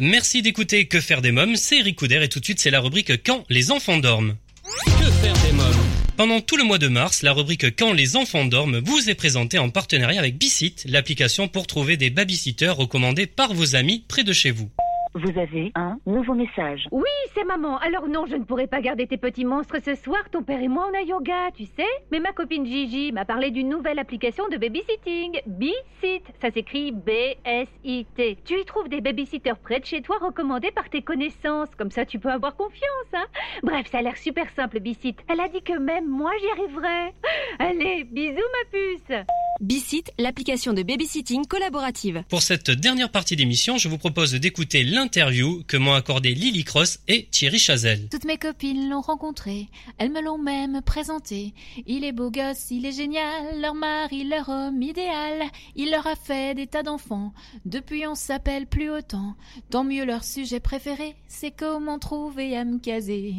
Merci d'écouter Que faire des mômes, c'est Eric Couder et tout de suite c'est la rubrique Quand les enfants dorment. Que faire des mômes pendant tout le mois de mars, la rubrique Quand les enfants dorment vous est présentée en partenariat avec Bicit, l'application pour trouver des babysitters recommandés par vos amis près de chez vous. Vous avez un nouveau message. Oui, c'est maman. Alors non, je ne pourrai pas garder tes petts monstres ce soir. Ton père et moi, on a yoga, tu sais. Mais ma copine Gigi m'a parlé d'une nouvelle application de babysitting. B-Sit. Ça s'écrit B-S-I-T. Tu y trouves des babysitters près de chez toi recommandés par tes connaissances. Comme ça, tu peux avoir confiance, hein. Bref, ça a l'air super simple, B-Sit. Elle a dit que même moi, j'y arriverai. Allez, bisous, ma puce. B-Sit, l'application de babysitting collaborative. Pour cette dernière partie d'émission, je vous propose d'écouter l'interview que m'ont accordé Lily Cross et Thierry Chazelle. Toutes mes copines l'ont rencontré, elles me l'ont même présenté. Il est beau gosse, il est génial, leur mari, leur homme idéal. Il leur a fait des tas d'enfants, depuis on s'appelle plus autant. Tant mieux leur sujet préféré, c'est comment trouver à me caser.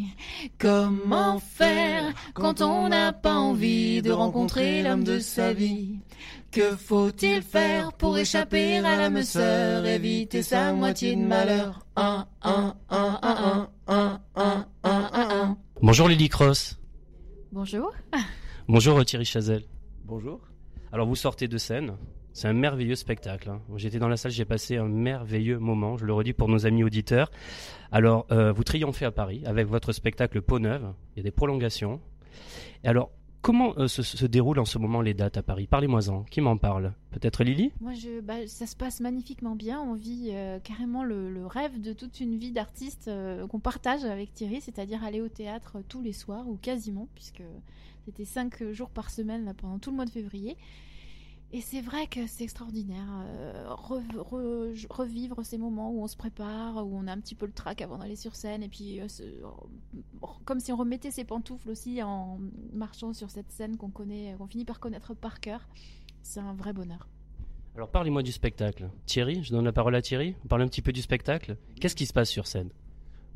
Comment faire quand on n'a pas envie de rencontrer l'homme de sa vie? Que faut-il faire pour échapper à l'âme sœur, éviter sa moitié de malheur un, un, un, Bonjour Lily Cross. Bonjour. Bonjour euh, Thierry Chazelle. Bonjour. Alors vous sortez de scène, c'est un merveilleux spectacle. Hein. J'étais dans la salle, j'ai passé un merveilleux moment, je le redis pour nos amis auditeurs. Alors euh, vous triomphez à Paris avec votre spectacle Peau Neuve, il y a des prolongations. Et alors comment euh, se, se déroulent en ce moment les dates à Paris? Parlez-moi-en. Qui m'en parle? Peut-être Lily? Moi, je, bah, ça se passe magnifiquement bien. On vit euh, carrément le, rêve de toute une vie d'artiste euh, qu'on partage avec Thierry, c'est-à-dire aller au théâtre tous les soirs, ou quasiment, puisque c'était cinq jours par semaine pendant tout le mois de février. Et c'est vrai que c'est extraordinaire. euh, re- re- revivre ces moments où on se prépare, où on a un petit peu le trac avant d'aller sur scène, et puis euh, se- comme si on remettait ses pantoufles aussi en marchant sur cette scène qu'on connaît, qu'on finit par connaître par cœur. C'est un vrai bonheur. Alors, parlez-moi du spectacle. Thierry, je donne la parole à Thierry. On parle un petit peu du spectacle. Qu'est-ce qui se passe sur scène?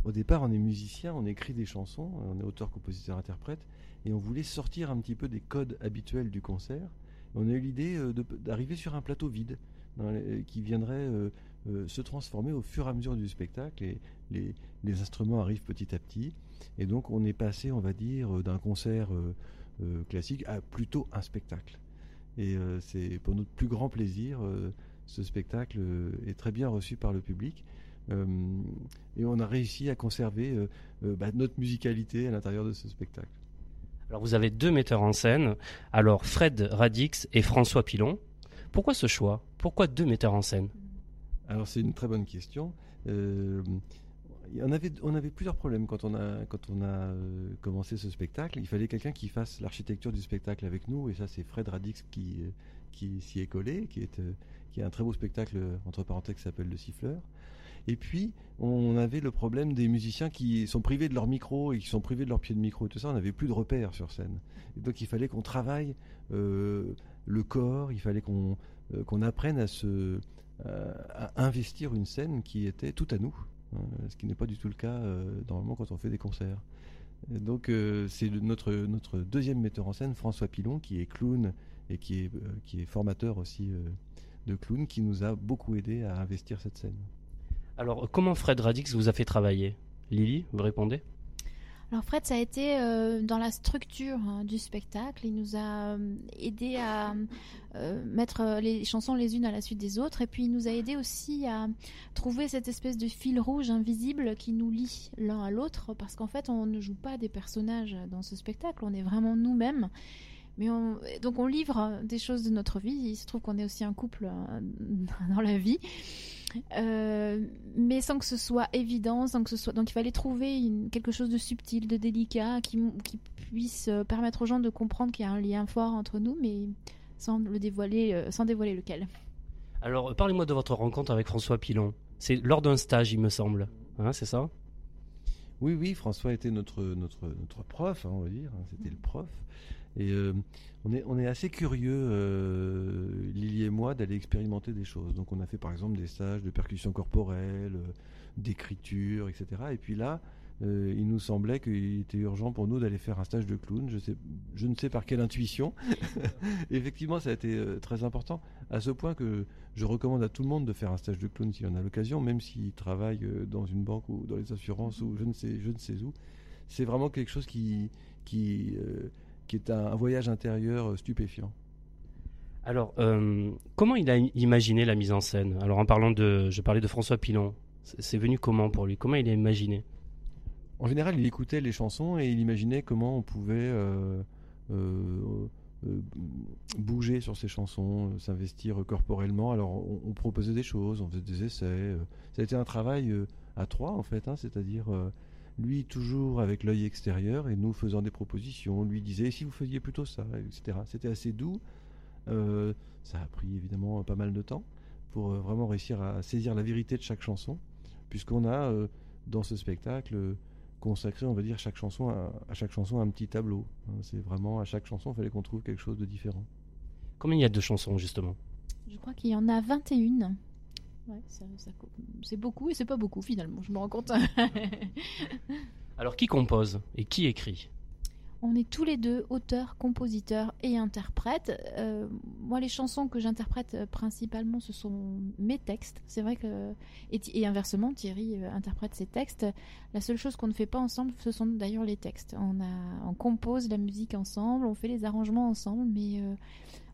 Au départ, on est musicien, on écrit des chansons, on est auteur, compositeur, interprète, et on voulait sortir un petit peu des codes habituels du concert. On a eu l'idée euh, d'arriver sur un plateau vide, les- qui viendrait euh, euh, se transformer au fur et à mesure du spectacle, et les, les instruments arrivent petit à petit. Et donc, on est passé, on va dire, euh, d'un concert euh, euh, classique à plutôt un spectacle. Et euh, c'est pour notre plus grand plaisir, euh, ce spectacle euh, est très bien reçu par le public. Euh, et on a réussi à conserver euh, euh, bah, notre musicalité à l'intérieur de ce spectacle. Alors, vous avez deux metteurs en scène. Alors, Fred Radix et François Pilon. Pourquoi ce choix? Pourquoi deux metteurs en scène? Alors c'est une très bonne question. Euh, on avait plusieurs problèmes quand on a, euh, commencé ce spectacle. Il fallait quelqu'un qui fasse l'architecture du spectacle avec nous, et ça c'est Fred Radix qui, euh, s'y est collé, qui est, qui a un très beau spectacle entre parenthèses qui s'appelle Le Siffleur. Et puis on avait le problème des musiciens qui sont privés de leur micro et qui sont privés de leur pied de micro et tout ça. On n'avait plus de repères sur scène. Et donc il fallait qu'on travaille euh, le corps, il fallait qu'on euh, apprenne euh, à investir une scène qui était tout à nous, hein, ce qui n'est pas du tout le cas normalement quand on fait des concerts. Donc c'est notre, deuxième metteur en scène, François Pilon, qui est clown et qui est, qui est formateur aussi de clown, qui nous a beaucoup aidé à investir cette scène. Alors, comment Fred Radix vous a fait travailler? Lily, vous répondez? Alors Fred, ça a été euh, dans la structure hein, du spectacle. Il nous a euh, aidé à euh, mettre les chansons les unes à la suite des autres, et puis il nous a aidé aussi à trouver cette espèce de fil rouge invisible qui nous lie l'un à l'autre, parce qu'en fait, on ne joue pas des personnages dans ce spectacle, on est vraiment nous-mêmes. Mais on, donc on livre des choses de notre vie. Il se trouve qu'on est aussi un couple euh, dans la vie. Euh, mais sans que ce soit évident, sans que ce soit. Donc il fallait trouver une- quelque chose de subtil, de délicat, qui, puisse euh, permettre aux gens de comprendre qu'il y a un lien fort entre nous, mais sans le dévoiler, euh, sans dévoiler lequel. Alors, parlez-moi de votre rencontre avec François Pilon. C'est lors d'un stage, il me semble. Hein, c'est ça? Oui, oui, François était notre, notre, notre prof, hein, on va dire, hein, c'était le prof. Et euh, on, est, assez curieux, euh, Lily et moi, d'aller expérimenter des choses. Donc on a fait par exemple des stages de percussion corporelle, euh, d'écriture, etc. Et puis là, il nous semblait qu'il était urgent pour nous d'aller faire un stage de clown. Je, ne sais par quelle intuition. Effectivement, ça a été très important, à ce point que je recommande à tout le monde de faire un stage de clown s'il en a l'occasion, même s'il travaille dans une banque ou dans les assurances ou je ne sais, où. C'est vraiment quelque chose qui, qui est un, un voyage intérieur euh, stupéfiant. Alors, euh, comment il a imaginé la mise en scène? Alors, en parlant de, je parlais de François Pilon. C'est venu comment pour lui? Comment il a imaginé? En général, il écoutait les chansons et il imaginait comment on pouvait euh, bouger sur ces chansons, s'investir corporellement. Alors, on, on proposait des choses, on faisait des essais. Ça a été un travail à trois, en fait, hein, c'est-à-dire lui toujours avec l'œil extérieur et nous faisant des propositions. Lui disait, si vous faisiez plutôt ça, etc. C'était assez doux. Euh, ça a pris évidemment pas mal de temps pour euh, vraiment réussir à saisir la vérité de chaque chanson, puisqu'on a euh, dans ce spectacle consacré, on va dire, chaque chanson à, à chaque chanson un petit tableau. hein. C'est vraiment à chaque chanson, il fallait qu'on trouve quelque chose de différent. Combien il y a de chansons justement? Je crois qu'il y en a 21. Ouais, ça- ça co- c'est beaucoup et c'est pas beaucoup finalement, je me rends compte. Alors, qui compose et qui écrit? On est tous les deux auteurs, compositeurs et interprètes. Euh, moi, les chansons que j'interprète euh, principalement, ce sont mes textes. C'est vrai que et, inversement, Thierry euh, interprète ses textes. La seule chose qu'on ne fait pas ensemble, ce sont d'ailleurs les textes. On a, on compose la musique ensemble, on fait les arrangements ensemble, mais euh,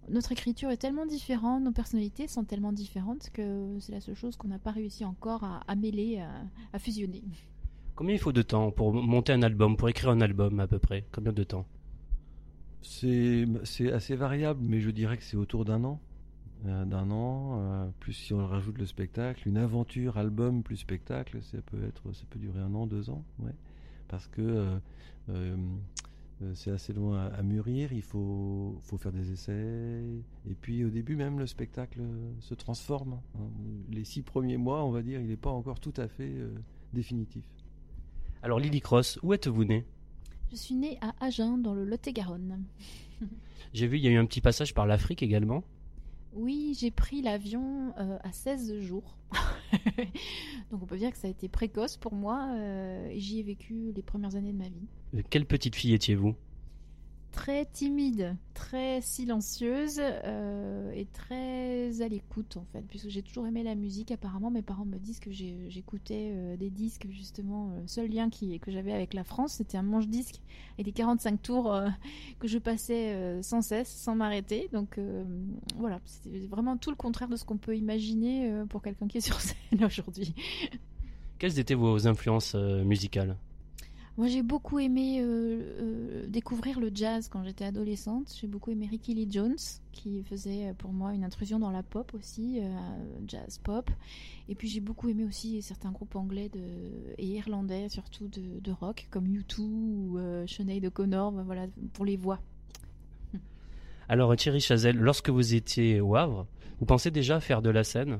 notre écriture est tellement différente, nos personnalités sont tellement différentes que c'est la seule chose qu'on n'a pas réussi encore à, à mêler, à- à fusionner. Combien il faut de temps pour monter un album, pour écrire un album à peu près? Combien de temps? C'est c'est assez variable, mais je dirais que c'est autour d'un an. Euh, d'un an, euh, plus si on rajoute le spectacle, une aventure, album plus spectacle, ça peut être, ça peut durer un an, deux ans, ouais. Parce que euh, c'est assez long à, à mûrir, il faut, faut faire des essais, et puis au début même le spectacle euh, se transforme. hein. Les six premiers mois, on va dire, il n'est pas encore tout à fait euh, définitif. Alors, Lily Cross, où êtes-vous née? Je suis née à Agen, dans le Lot-et-Garonne. J'ai vu, il y a eu un petit passage par l'Afrique également. Oui, j'ai pris l'avion euh, à 16 jours. Donc on peut dire que ça a été précoce pour moi euh, et j'y ai vécu les premières années de ma vie. Euh, Quelle petite fille étiez-vous? Très timide, très silencieuse euh, et très à l'écoute en fait, puisque j'ai toujours aimé la musique. Apparemment, mes parents me disent que j'écoutais euh, des disques justement. Le seul lien qui, que j'avais avec la France, c'était un manche-disque et des 45 tours euh, que je passais euh, sans cesse, sans m'arrêter. Donc euh, voilà, c'était vraiment tout le contraire de ce qu'on peut imaginer euh, pour quelqu'un qui est sur scène aujourd'hui. Quelles étaient vos influences euh, musicales? Moi, j'ai beaucoup aimé euh, euh, découvrir le jazz quand j'étais adolescente. J'ai beaucoup aimé Ricky Lee Jones, qui faisait euh, pour moi une intrusion dans la pop aussi, jazz pop. Et puis j'ai beaucoup aimé aussi certains groupes anglais et irlandais, surtout de, rock, comme U2 ou Sinead O'Connor, ben voilà, pour les voix. Alors, Thierry Chazelle, lorsque vous étiez au Havre, vous pensez déjà faire de la scène?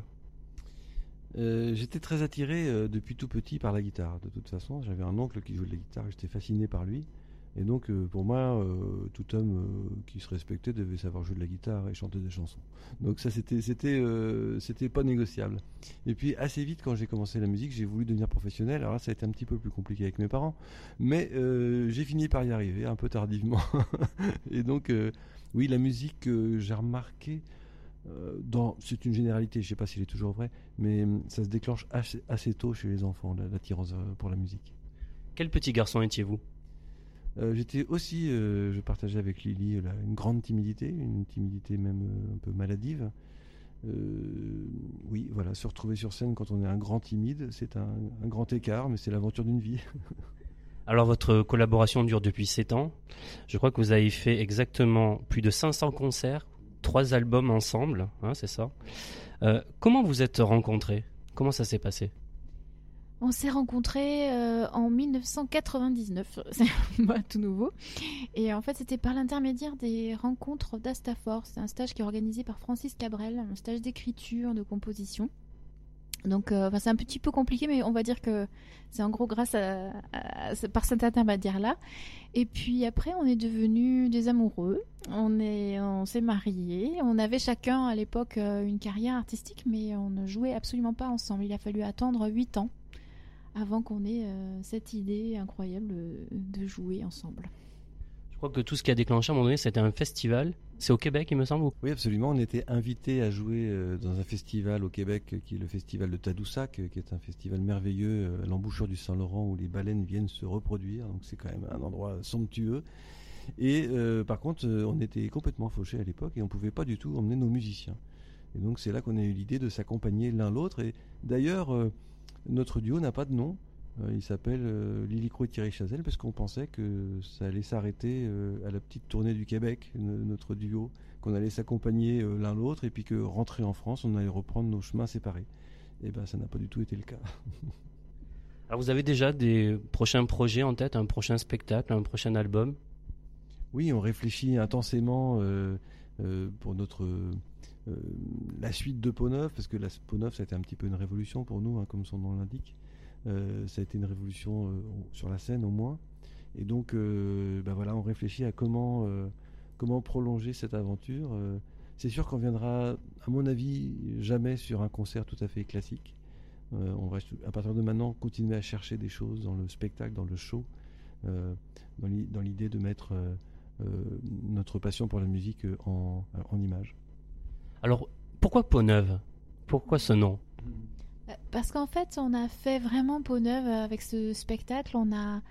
Euh, j'étais très attiré euh, depuis tout petit par la guitare. De toute façon, j'avais un oncle qui jouait de la guitare, j'étais fasciné par lui. Et donc, euh, pour moi, tout homme qui se respectait devait savoir jouer de la guitare et chanter des chansons. Donc ça, c'était, c'était, pas négociable. Et puis assez vite, quand j'ai commencé la musique, j'ai voulu devenir professionnel. Alors là, ça a été un petit peu plus compliqué avec mes parents, mais j'ai fini par y arriver, un peu tardivement. et donc, oui, la musique, j'ai remarqué. Euh, dans, c'est une généralité, je sais pas s'il est toujours vrai, mais hum, ça se déclenche assez, assez tôt chez les enfants, la- l'attirance euh, pour la musique. Quel petit garçon étiez-vous? Euh, J'étais aussi, euh, je partageais avec Lily là, une grande timidité, une timidité même euh, un peu maladive. Oui, voilà, se retrouver sur scène quand on est un grand timide, c'est un, un grand écart, mais c'est l'aventure d'une vie. Alors, votre collaboration dure depuis 7 ans. Je crois que vous avez fait exactement plus de 500 concerts, 3 albums ensemble, hein, c'est ça Euh, Comment vous êtes rencontrés? Comment ça s'est passé? On s'est rencontrés euh, en 1999, c'est tout nouveau. Et en fait, c'était par l'intermédiaire des rencontres d'Astafor. C'est un stage qui est organisé par Francis Cabrel, un stage d'écriture, de composition. Donc, euh, c'est un petit peu compliqué, mais on va dire que c'est en gros grâce à, à- à- par cet intermédiaire-là. Et puis après, on est devenus des amoureux. On est, on s'est mariés. On avait chacun à l'époque euh, une carrière artistique, mais on ne jouait absolument pas ensemble. Il a fallu attendre 8 ans avant qu'on ait euh, cette idée incroyable de jouer ensemble. Je crois que tout ce qui a déclenché à un moment donné, c'était un festival. C'est au Québec, il me semble. ou- Oui, absolument. On était invité à jouer euh, dans un festival au Québec euh, qui est le festival de Tadoussac, euh, qui est un festival merveilleux à l'embouchure du Saint-Laurent où les baleines viennent se reproduire. Donc c'est quand même un endroit somptueux. Et par contre, on était complètement fauchés à l'époque et on pouvait pas du tout emmener nos musiciens. Et donc c'est là qu'on a eu l'idée de s'accompagner l'un l'autre. Et d'ailleurs, notre duo n'a pas de nom. Euh, il s'appelle euh, et Thierry Chazelle parce qu'on pensait que ça allait s'arrêter euh, à la petite tournée du Québec, no- notre duo, qu'on allait s'accompagner l'un l'autre et puis que rentré en France, on allait reprendre nos chemins séparés. Et ben ça n'a pas du tout été le cas. Alors vous avez déjà des prochains projets en tête, un prochain spectacle, un prochain album? Oui, on réfléchit intensément euh, euh, pour notre euh, la suite de Peau Neuf, parce que la Peau Neuf, ça a été un petit peu une révolution pour nous, hein, comme son nom l'indique. Euh, ça a été une révolution euh, sur la scène au moins. Et donc, euh, bah voilà, on réfléchit à comment comment prolonger cette aventure. C'est sûr qu'on viendra, à mon avis, jamais sur un concert tout à fait classique. On va à partir de maintenant continuer à chercher des choses dans le spectacle, dans le show, dans l'i- dans l'idée de mettre notre passion pour la musique en, en image. Alors, pourquoi Peau Neuve Pourquoi ce nom? Parce qu'en fait, on a fait vraiment peau neuve avec ce spectacle. On a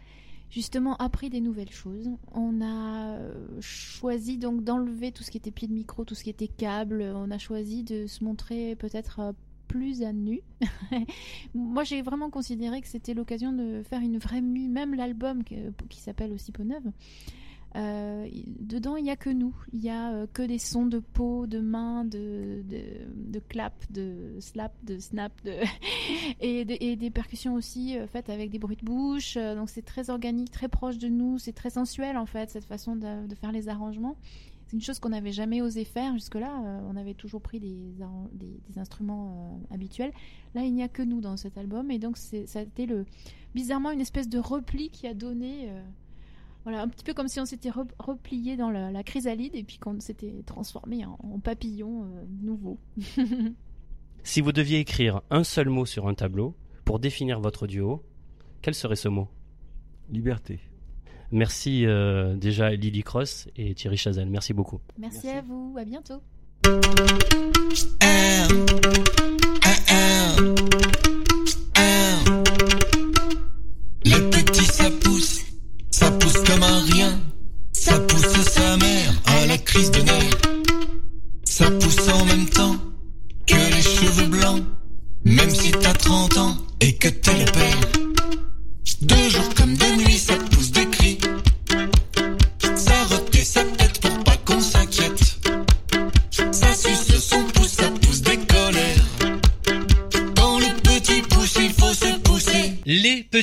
justement appris des nouvelles choses. On a euh, choisi donc d'enlever tout ce qui était pied de micro, tout ce qui était câble. On a choisi de se montrer peut-être euh, plus à nu. Moi, j'ai vraiment considéré que c'était l'occasion de faire une vraie mue, même l'album qui s'appelle aussi Peau Neuve. Euh, dedans, il n'y a que nous. Il n'y a euh, que des sons de peau, de mains, de, de, de clap, de slap, de snap, de et, de- et des percussions aussi euh, faites avec des bruits de bouche. Donc c'est très organique, très proche de nous. C'est très sensuel en fait, cette façon de, faire les arrangements. C'est une chose qu'on n'avait jamais osé faire jusque-là. On avait toujours pris des, des, des instruments habituels. Là, il n'y a que nous dans cet album. Et donc, ça a été le, bizarrement une espèce de repli qui a donné. Voilà, un petit peu comme si on s'était re- replié dans la, la chrysalide et puis qu'on s'était transformé en, en papillon euh, nouveau. Si vous deviez écrire un seul mot sur un tableau pour définir votre duo, quel serait ce mot? Liberté. Merci euh, déjà Lily Cross et Thierry Chazelle. Merci beaucoup. Merci, Merci. à vous, à bientôt. De nerfs. Ça pousse en même temps que les cheveux blancs. Même si t'as 30 ans et que t'es le père.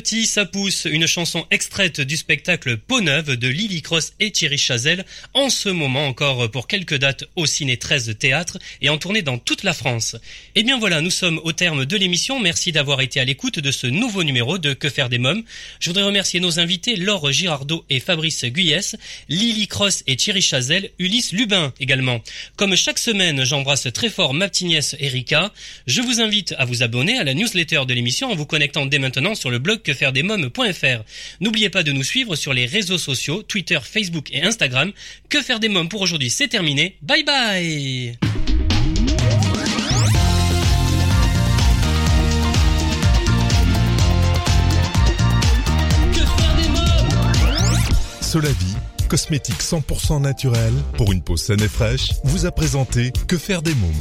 Les petits ça pousse, une chanson extraite du spectacle Peau Neuve de Lily Cross et Thierry Chazelle, en ce moment encore pour quelques dates au Ciné 13 Théâtre et en tournée dans toute la France. Et bien voilà, nous sommes au terme de l'émission. Merci d'avoir été à l'écoute de ce nouveau numéro de Que faire des mômes. Je voudrais remercier nos invités Laure Girardot et Fabrice Guyès, Lily Cross et Thierry Chazelle, Ulysse Lubin également. Comme chaque semaine, j'embrasse très fort ma petite nièce Erika. Je vous invite à vous abonner à la newsletter de l'émission en vous connectant dès maintenant sur le blog quefairedesmoms.fr. N'oubliez pas de nous suivre sur les réseaux sociaux, Twitter, Facebook et Instagram. Que faire des mômes pour aujourd'hui, c'est terminé. Bye bye Que faire des mômes? Solavi, cosmétique 100% naturel pour une peau saine et fraîche, vous a présenté Que faire des mômes?